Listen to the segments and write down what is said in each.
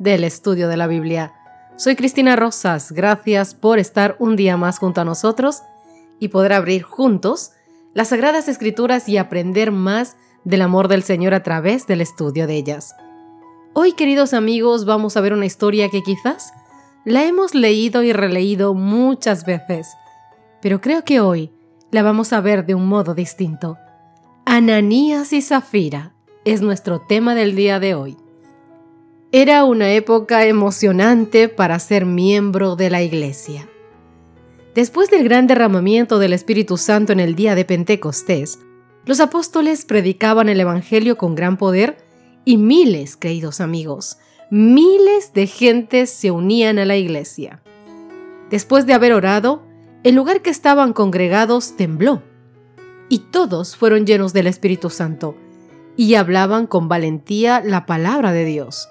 del estudio de la Biblia. Soy Cristina Rosas, gracias por estar un día más junto a nosotros y poder abrir juntos las Sagradas Escrituras y aprender más del amor del Señor a través del estudio de ellas. Hoy, queridos amigos, vamos a ver una historia que quizás la hemos leído y releído muchas veces, pero creo que hoy la vamos a ver de un modo distinto. Ananías y Zafira es nuestro tema del día de hoy. Era una época emocionante para ser miembro de la iglesia. Después del gran derramamiento del Espíritu Santo en el día de Pentecostés, los apóstoles predicaban el Evangelio con gran poder y miles, queridos amigos, miles de gentes se unían a la iglesia. Después de haber orado, el lugar que estaban congregados tembló y todos fueron llenos del Espíritu Santo y hablaban con valentía la palabra de Dios.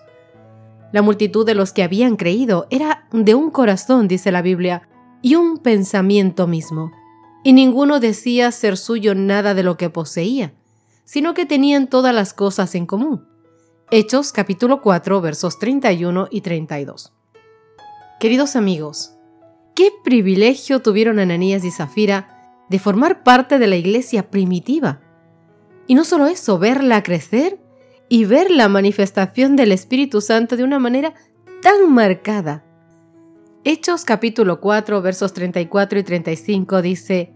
La multitud de los que habían creído era de un corazón, dice la Biblia, y un pensamiento mismo, y ninguno decía ser suyo nada de lo que poseía, sino que tenían todas las cosas en común. Hechos capítulo 4 versos 31 y 32. Queridos amigos, qué privilegio tuvieron Ananías y Zafira de formar parte de la iglesia primitiva. Y no solo eso, verla crecer y ver la manifestación del Espíritu Santo de una manera tan marcada. Hechos capítulo 4 versos 34 y 35 dice,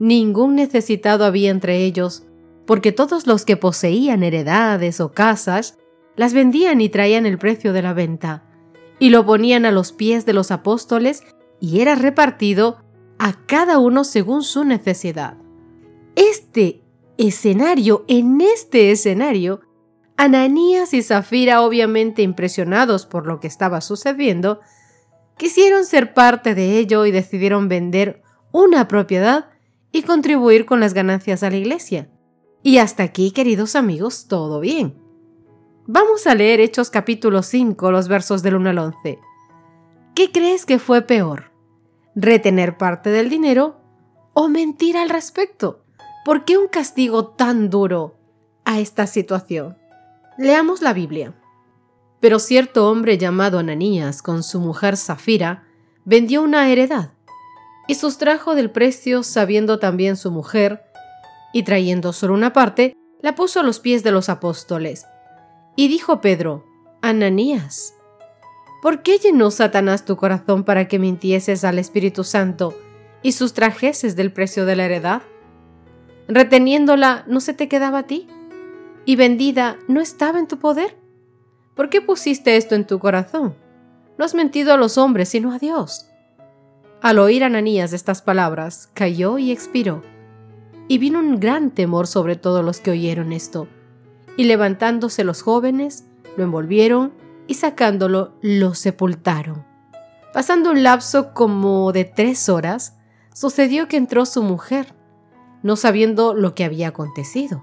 Ningún necesitado había entre ellos, porque todos los que poseían heredades o casas, las vendían y traían el precio de la venta, y lo ponían a los pies de los apóstoles, y era repartido a cada uno según su necesidad. Este escenario, en este escenario, Ananías y Zafira, obviamente impresionados por lo que estaba sucediendo, quisieron ser parte de ello y decidieron vender una propiedad y contribuir con las ganancias a la iglesia. Y hasta aquí, queridos amigos, todo bien. Vamos a leer Hechos capítulo 5, los versos del 1 al 11. ¿Qué crees que fue peor? ¿Retener parte del dinero o mentir al respecto? ¿Por qué un castigo tan duro a esta situación? Leamos la Biblia. Pero cierto hombre llamado Ananías, con su mujer Zafira, vendió una heredad y sustrajo del precio sabiendo también su mujer, y trayendo solo una parte, la puso a los pies de los apóstoles. Y dijo Pedro, Ananías, ¿por qué llenó Satanás tu corazón para que mintieses al Espíritu Santo y sustrajeses del precio de la heredad? Reteniéndola, ¿no se te quedaba a ti? Y vendida no estaba en tu poder? ¿Por qué pusiste esto en tu corazón? No has mentido a los hombres, sino a Dios. Al oír Ananías estas palabras, cayó y expiró. Y vino un gran temor sobre todos los que oyeron esto. Y levantándose los jóvenes, lo envolvieron y sacándolo, lo sepultaron. Pasando un lapso como de tres horas, sucedió que entró su mujer, no sabiendo lo que había acontecido.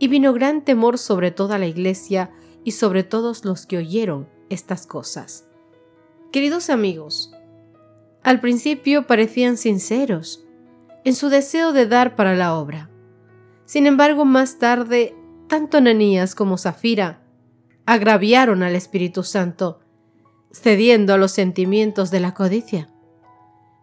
y vino gran temor sobre toda la iglesia y sobre todos los que oyeron estas cosas. Queridos amigos, al principio parecían sinceros en su deseo de dar para la obra. Sin embargo, más tarde, tanto Ananías como Zafira agraviaron al Espíritu Santo, cediendo a los sentimientos de la codicia.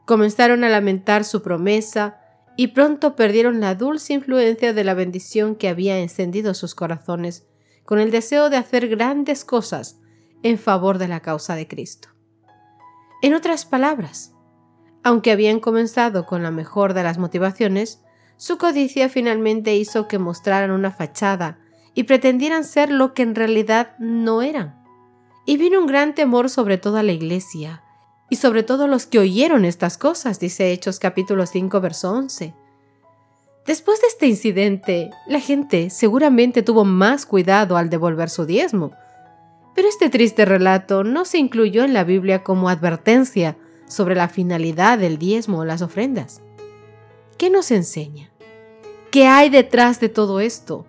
Comenzaron a lamentar su promesa y pronto perdieron la dulce influencia de la bendición que había encendido sus corazones, con el deseo de hacer grandes cosas en favor de la causa de Cristo. En otras palabras, aunque habían comenzado con la mejor de las motivaciones, su codicia finalmente hizo que mostraran una fachada y pretendieran ser lo que en realidad no eran. Y vino un gran temor sobre toda la iglesia, y sobre todo los que oyeron estas cosas, dice Hechos capítulo 5, verso 11. Después de este incidente, la gente seguramente tuvo más cuidado al devolver su diezmo, pero este triste relato no se incluyó en la Biblia como advertencia sobre la finalidad del diezmo o las ofrendas. ¿Qué nos enseña? ¿Qué hay detrás de todo esto?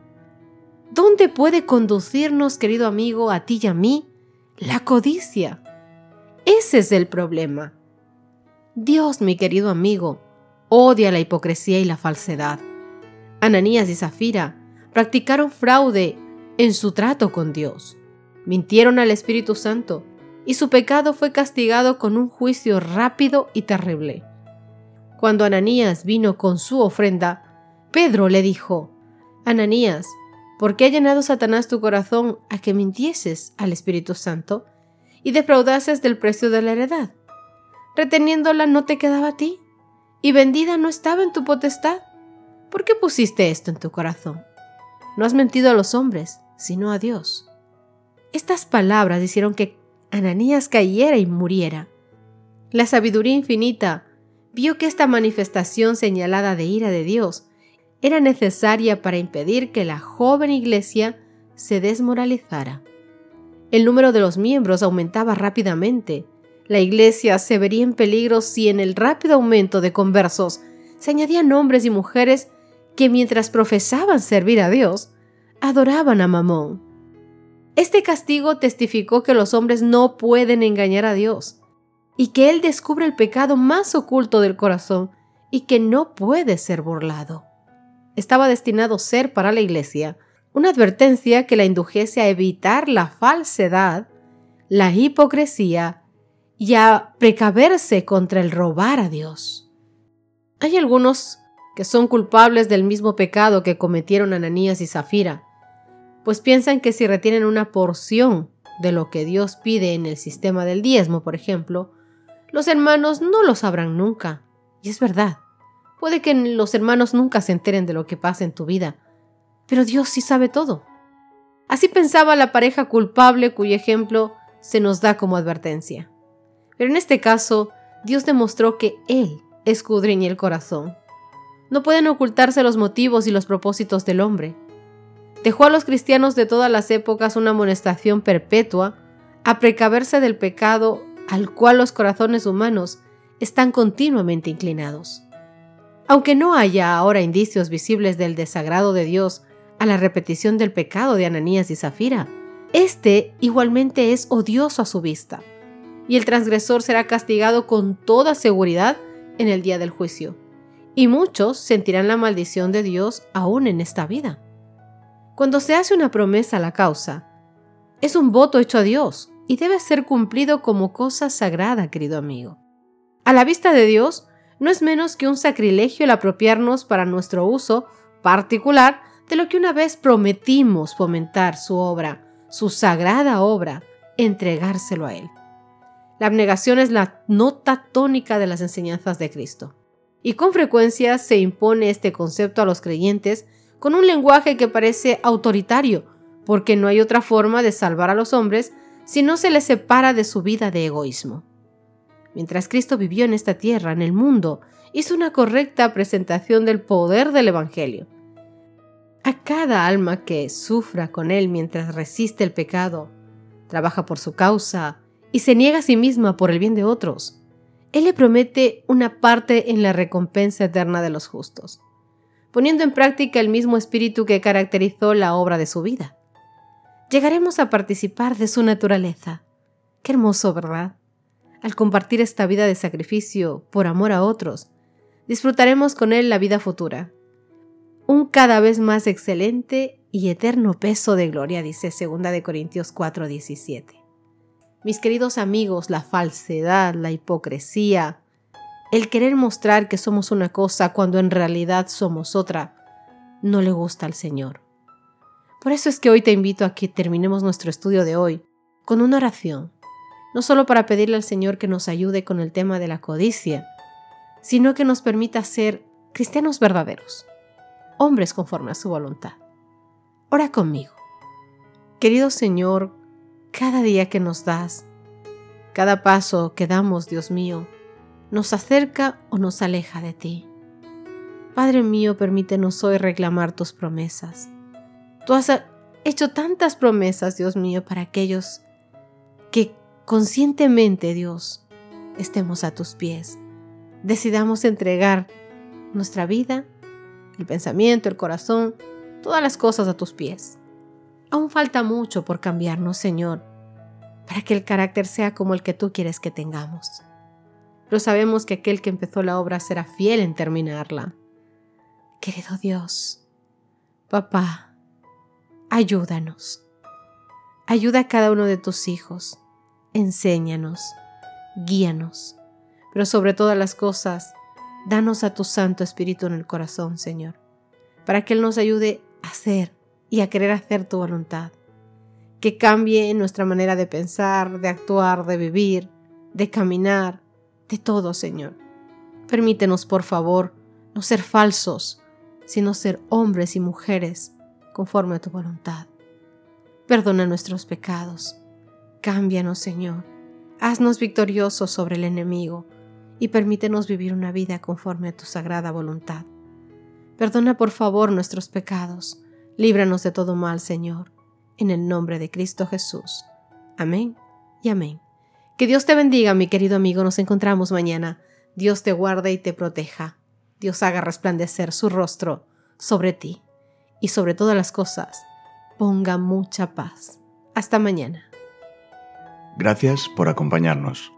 ¿Dónde puede conducirnos, querido amigo, a ti y a mí? La codicia. Ese es el problema. Dios, mi querido amigo, odia la hipocresía y la falsedad. Ananías y Zafira practicaron fraude en su trato con Dios mintieron al Espíritu Santo, y su pecado fue castigado con un juicio rápido y terrible. Cuando Ananías vino con su ofrenda, Pedro le dijo, Ananías, ¿por qué ha llenado Satanás tu corazón a que mintieses al Espíritu Santo y defraudases del precio de la heredad? Reteniéndola no te quedaba a ti, y vendida no estaba en tu potestad. ¿Por qué pusiste esto en tu corazón? No has mentido a los hombres, sino a Dios. Estas palabras hicieron que Ananías cayera y muriera. La sabiduría infinita vio que esta manifestación señalada de ira de Dios era necesaria para impedir que la joven iglesia se desmoralizara. El número de los miembros aumentaba rápidamente. La iglesia se vería en peligro si en el rápido aumento de conversos se añadían hombres y mujeres que mientras profesaban servir a Dios, adoraban a Mamón. Este castigo testificó que los hombres no pueden engañar a Dios y que Él descubre el pecado más oculto del corazón y que no puede ser burlado. Estaba destinado a ser para la Iglesia una advertencia que la indujese a evitar la falsedad, la hipocresía y a precaverse contra el robar a Dios. Hay algunos que son culpables del mismo pecado que cometieron Ananías y Zafira, pues piensan que si retienen una porción de lo que Dios pide en el sistema del diezmo, por ejemplo, los hermanos no lo sabrán nunca. Y es verdad. Puede que los hermanos nunca se enteren de lo que pasa en tu vida, pero Dios sí sabe todo. Así pensaba la pareja culpable cuyo ejemplo se nos da como advertencia. Pero en este caso, Dios demostró que Él escudriña el corazón. No pueden ocultarse los motivos y los propósitos del hombre dejó a los cristianos de todas las épocas una amonestación perpetua a precaverse del pecado al cual los corazones humanos están continuamente inclinados. Aunque no haya ahora indicios visibles del desagrado de Dios a la repetición del pecado de Ananías y Zafira, este igualmente es odioso a su vista, y el transgresor será castigado con toda seguridad en el día del juicio, y muchos sentirán la maldición de Dios aún en esta vida. Cuando se hace una promesa a la causa, es un voto hecho a Dios y debe ser cumplido como cosa sagrada, querido amigo. A la vista de Dios, no es menos que un sacrilegio el apropiarnos para nuestro uso particular de lo que una vez prometimos fomentar su obra, su sagrada obra, entregárselo a Él. La abnegación es la nota tónica de las enseñanzas de Cristo. Y con frecuencia se impone este concepto a los creyentes con un lenguaje que parece autoritario, porque no hay otra forma de salvar a los hombres si no se les separa de su vida de egoísmo. Mientras Cristo vivió en esta tierra, en el mundo, hizo una correcta presentación del poder del Evangelio. A cada alma que sufra con Él mientras resiste el pecado, trabaja por su causa y se niega a sí misma por el bien de otros, Él le promete una parte en la recompensa eterna de los justos poniendo en práctica el mismo espíritu que caracterizó la obra de su vida. Llegaremos a participar de su naturaleza. Qué hermoso, ¿verdad? Al compartir esta vida de sacrificio por amor a otros, disfrutaremos con él la vida futura. Un cada vez más excelente y eterno peso de gloria, dice 2 de Corintios 4:17. Mis queridos amigos, la falsedad, la hipocresía, el querer mostrar que somos una cosa cuando en realidad somos otra no le gusta al Señor. Por eso es que hoy te invito a que terminemos nuestro estudio de hoy con una oración, no solo para pedirle al Señor que nos ayude con el tema de la codicia, sino que nos permita ser cristianos verdaderos, hombres conforme a su voluntad. Ora conmigo. Querido Señor, cada día que nos das, cada paso que damos, Dios mío, nos acerca o nos aleja de ti. Padre mío, permítenos hoy reclamar tus promesas. Tú has hecho tantas promesas, Dios mío, para aquellos que conscientemente, Dios, estemos a tus pies. Decidamos entregar nuestra vida, el pensamiento, el corazón, todas las cosas a tus pies. Aún falta mucho por cambiarnos, Señor, para que el carácter sea como el que tú quieres que tengamos. Pero sabemos que aquel que empezó la obra será fiel en terminarla. Querido Dios, papá, ayúdanos. Ayuda a cada uno de tus hijos. Enséñanos, guíanos. Pero sobre todas las cosas, danos a tu Santo Espíritu en el corazón, Señor, para que Él nos ayude a hacer y a querer hacer tu voluntad. Que cambie nuestra manera de pensar, de actuar, de vivir, de caminar, de todo, Señor. Permítenos, por favor, no ser falsos, sino ser hombres y mujeres conforme a tu voluntad. Perdona nuestros pecados. Cámbianos, Señor. Haznos victoriosos sobre el enemigo y permítenos vivir una vida conforme a tu sagrada voluntad. Perdona por favor nuestros pecados Líbranos de todo mal, Señor, en el nombre de Cristo Jesús. Amén y amén. Que Dios te bendiga, mi querido amigo. Nos encontramos mañana. Dios te guarde y te proteja. Dios haga resplandecer su rostro sobre ti y sobre todas las cosas. Ponga mucha paz. Hasta mañana. Gracias por acompañarnos.